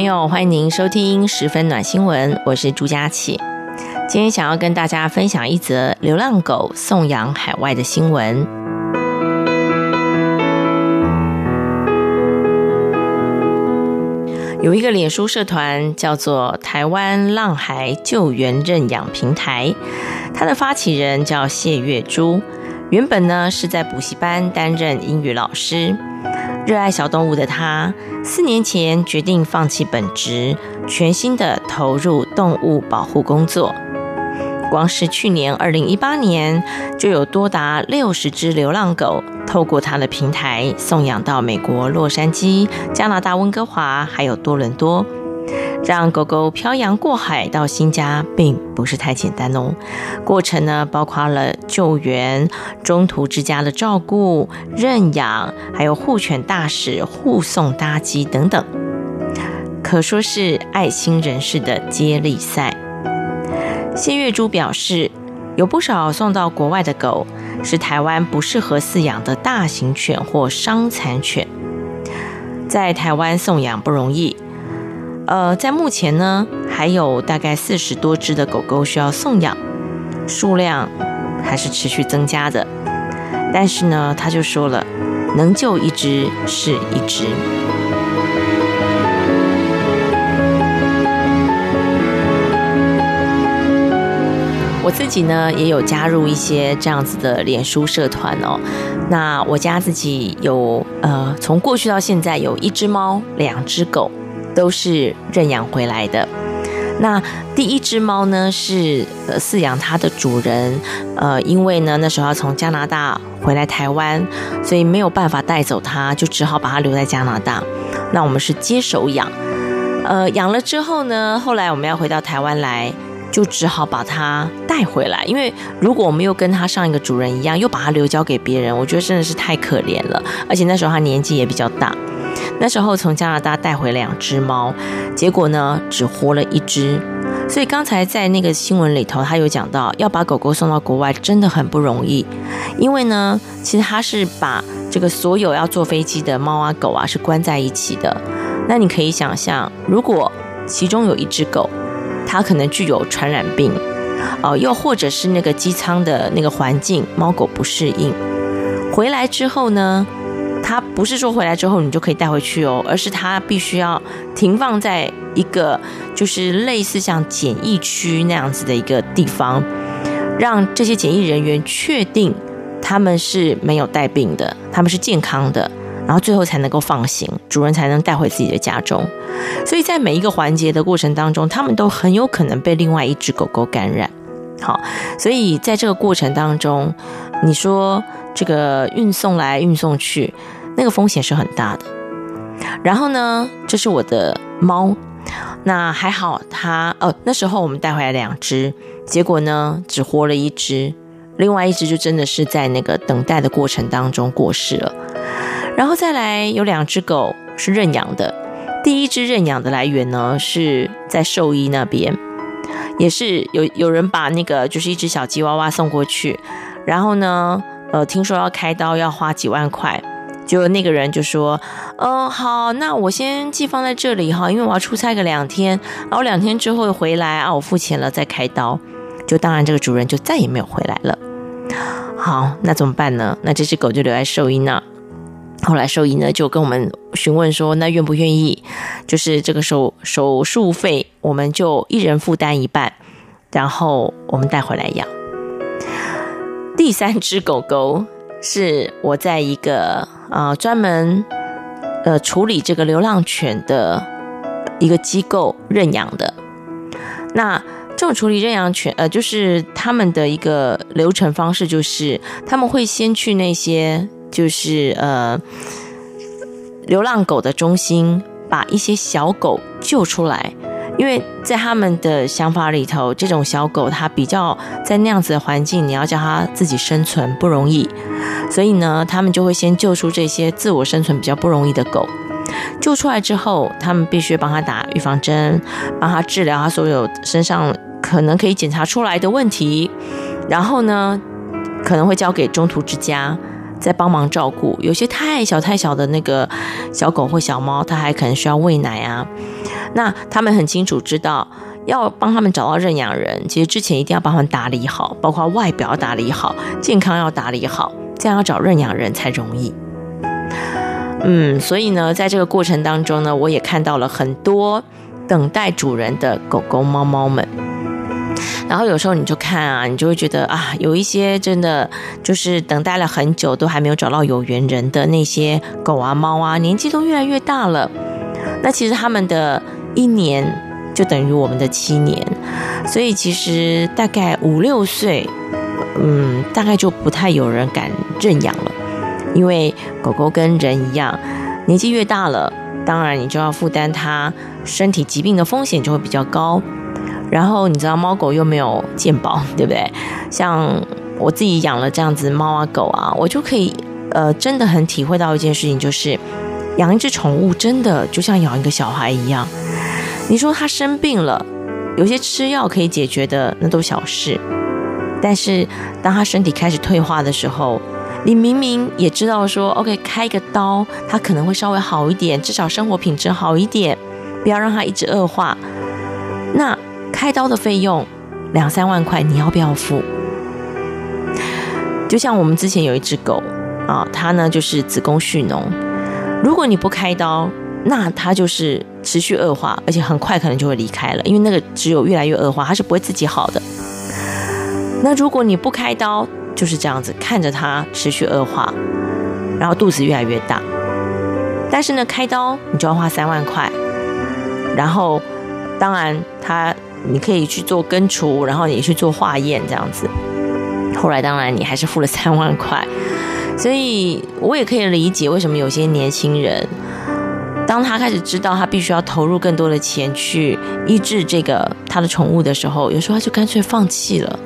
朋友，欢迎您收听十分暖新闻，我是朱佳琪。今天想要跟大家分享一则流浪狗送养海外的新闻。有一个脸书社团叫做“台湾浪孩救援认养平台”，它的发起人叫谢月珠，原本呢是在补习班担任英语老师。热爱小动物的他，四年前决定放弃本职，全心的投入动物保护工作。光是去年二零一八年，就有多达六十只流浪狗透过他的平台送养到美国洛杉矶、加拿大温哥华，还有多伦多。让狗狗漂洋过海到新家，并不是太简单哦。过程呢，包括了救援、中途之家的照顾、认养，还有护犬大使护送搭机等等，可说是爱心人士的接力赛。谢月珠表示，有不少送到国外的狗是台湾不适合饲养的大型犬或伤残犬，在台湾送养不容易。呃，在目前呢，还有大概四十多只的狗狗需要送养，数量还是持续增加的。但是呢，他就说了，能救一只是一只。我自己呢，也有加入一些这样子的脸书社团哦。那我家自己有呃，从过去到现在有一只猫，两只狗。都是认养回来的。那第一只猫呢，是呃饲养它的主人，呃，因为呢那时候要从加拿大回来台湾，所以没有办法带走它，就只好把它留在加拿大。那我们是接手养，呃，养了之后呢，后来我们要回到台湾来，就只好把它带回来。因为如果我们又跟它上一个主人一样，又把它留交给别人，我觉得真的是太可怜了。而且那时候它年纪也比较大。那时候从加拿大带回两只猫，结果呢只活了一只。所以刚才在那个新闻里头，他有讲到要把狗狗送到国外真的很不容易，因为呢，其实他是把这个所有要坐飞机的猫啊狗啊是关在一起的。那你可以想象，如果其中有一只狗，它可能具有传染病，哦，又或者是那个机舱的那个环境猫狗不适应，回来之后呢，它不是说回来之后你就可以带回去哦，而是它必须要停放在一个就是类似像检疫区那样子的一个地方，让这些检疫人员确定他们是没有带病的，他们是健康的，然后最后才能够放行，主人才能带回自己的家中。所以在每一个环节的过程当中，他们都很有可能被另外一只狗狗感染。好，所以在这个过程当中，你说。这个运送来运送去，那个风险是很大的。然后呢，这是我的猫，那还好它，它哦，那时候我们带回来两只，结果呢只活了一只，另外一只就真的是在那个等待的过程当中过世了。然后再来有两只狗是认养的，第一只认养的来源呢是在兽医那边，也是有有人把那个就是一只小吉娃娃送过去，然后呢。呃，听说要开刀要花几万块，就那个人就说，嗯、好，那我先寄放在这里哈，因为我要出差个两天，然后两天之后回来啊，我付钱了再开刀，就当然这个主人就再也没有回来了。好，那怎么办呢？那这只狗就留在兽医那。后来兽医呢就跟我们询问说，那愿不愿意，就是这个手手术费，我们就一人负担一半，然后我们带回来养。第三只狗狗是我在一个、呃、专门呃处理这个流浪犬的一个机构认养的。那这种处理认养犬呃，就是他们的一个流程方式，就是他们会先去那些就是呃流浪狗的中心，把一些小狗救出来。因为在他们的想法里头，这种小狗它比较在那样子的环境，你要叫它自己生存不容易，所以呢，他们就会先救出这些自我生存比较不容易的狗。救出来之后，他们必须帮他打预防针，帮他治疗他所有身上可能可以检查出来的问题，然后呢，可能会交给中途之家再帮忙照顾。有些太小太小的那个小狗或小猫，它还可能需要喂奶啊。那他们很清楚知道，要帮他们找到认养人，其实之前一定要帮他们打理好，包括外表打理好，健康要打理好，这样要找认养人才容易。嗯，所以呢，在这个过程当中呢，我也看到了很多等待主人的狗狗、猫猫们。然后有时候你就看啊，你就会觉得啊，有一些真的就是等待了很久都还没有找到有缘人的那些狗啊、猫啊，年纪都越来越大了。那其实他们的。一年就等于我们的七年，所以其实大概五六岁，嗯，大概就不太有人敢认养了，因为狗狗跟人一样，年纪越大了，当然你就要负担它身体疾病的风险就会比较高。然后你知道猫狗又没有健保，对不对？像我自己养了这样子猫啊狗啊，我就可以呃真的很体会到一件事情，就是养一只宠物真的就像养一个小孩一样。你说他生病了，有些吃药可以解决的，那都小事。但是当他身体开始退化的时候，你明明也知道说，OK，开个刀，他可能会稍微好一点，至少生活品质好一点，不要让它一直恶化。那开刀的费用两三万块，你要不要付？就像我们之前有一只狗啊，它呢就是子宫蓄脓，如果你不开刀，那它就是。持续恶化，而且很快可能就会离开了，因为那个只有越来越恶化，它是不会自己好的。那如果你不开刀，就是这样子看着它持续恶化，然后肚子越来越大。但是呢，开刀你就要花三万块，然后当然它你可以去做根除，然后你去做化验这样子。后来当然你还是付了三万块，所以我也可以理解为什么有些年轻人。当他开始知道他必须要投入更多的钱去医治这个他的宠物的时候，有时候他就干脆放弃了。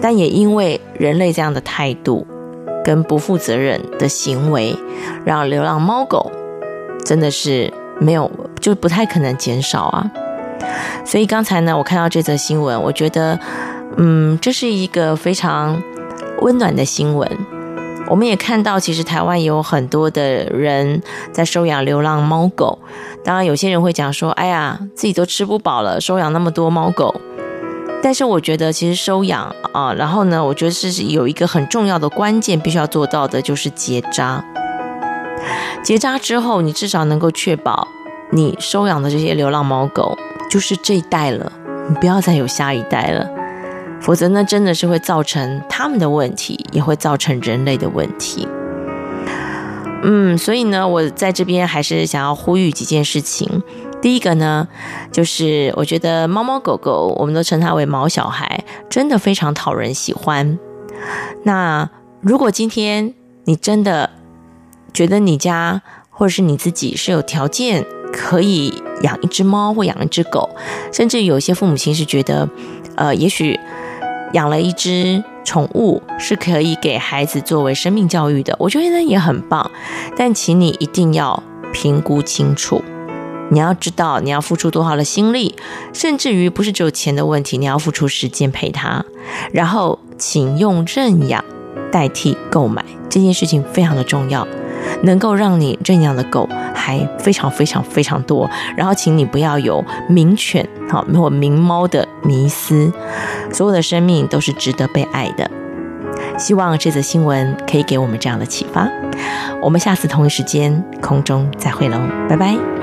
但也因为人类这样的态度跟不负责任的行为，让流浪猫狗真的是没有，就不太可能减少啊。所以刚才呢，我看到这则新闻，我觉得，嗯，这是一个非常温暖的新闻。我们也看到，其实台湾也有很多的人在收养流浪猫狗。当然，有些人会讲说：“哎呀，自己都吃不饱了，收养那么多猫狗。”但是，我觉得其实收养啊，然后呢，我觉得是有一个很重要的关键，必须要做到的，就是结扎。结扎之后，你至少能够确保你收养的这些流浪猫狗就是这一代了，你不要再有下一代了。否则呢，真的是会造成他们的问题，也会造成人类的问题。嗯，所以呢，我在这边还是想要呼吁几件事情。第一个呢，就是我觉得猫猫狗狗，我们都称它为毛小孩，真的非常讨人喜欢。那如果今天你真的觉得你家或者是你自己是有条件可以养一只猫或养一只狗，甚至有些父母亲是觉得，呃，也许。养了一只宠物是可以给孩子作为生命教育的，我觉得也很棒。但请你一定要评估清楚，你要知道你要付出多少的心力，甚至于不是只有钱的问题，你要付出时间陪他。然后，请用认养代替购买，这件事情非常的重要。能够让你认养的狗还非常非常非常多，然后请你不要有名犬好或名猫的迷思，所有的生命都是值得被爱的。希望这则新闻可以给我们这样的启发。我们下次同一时间空中再会喽，拜拜。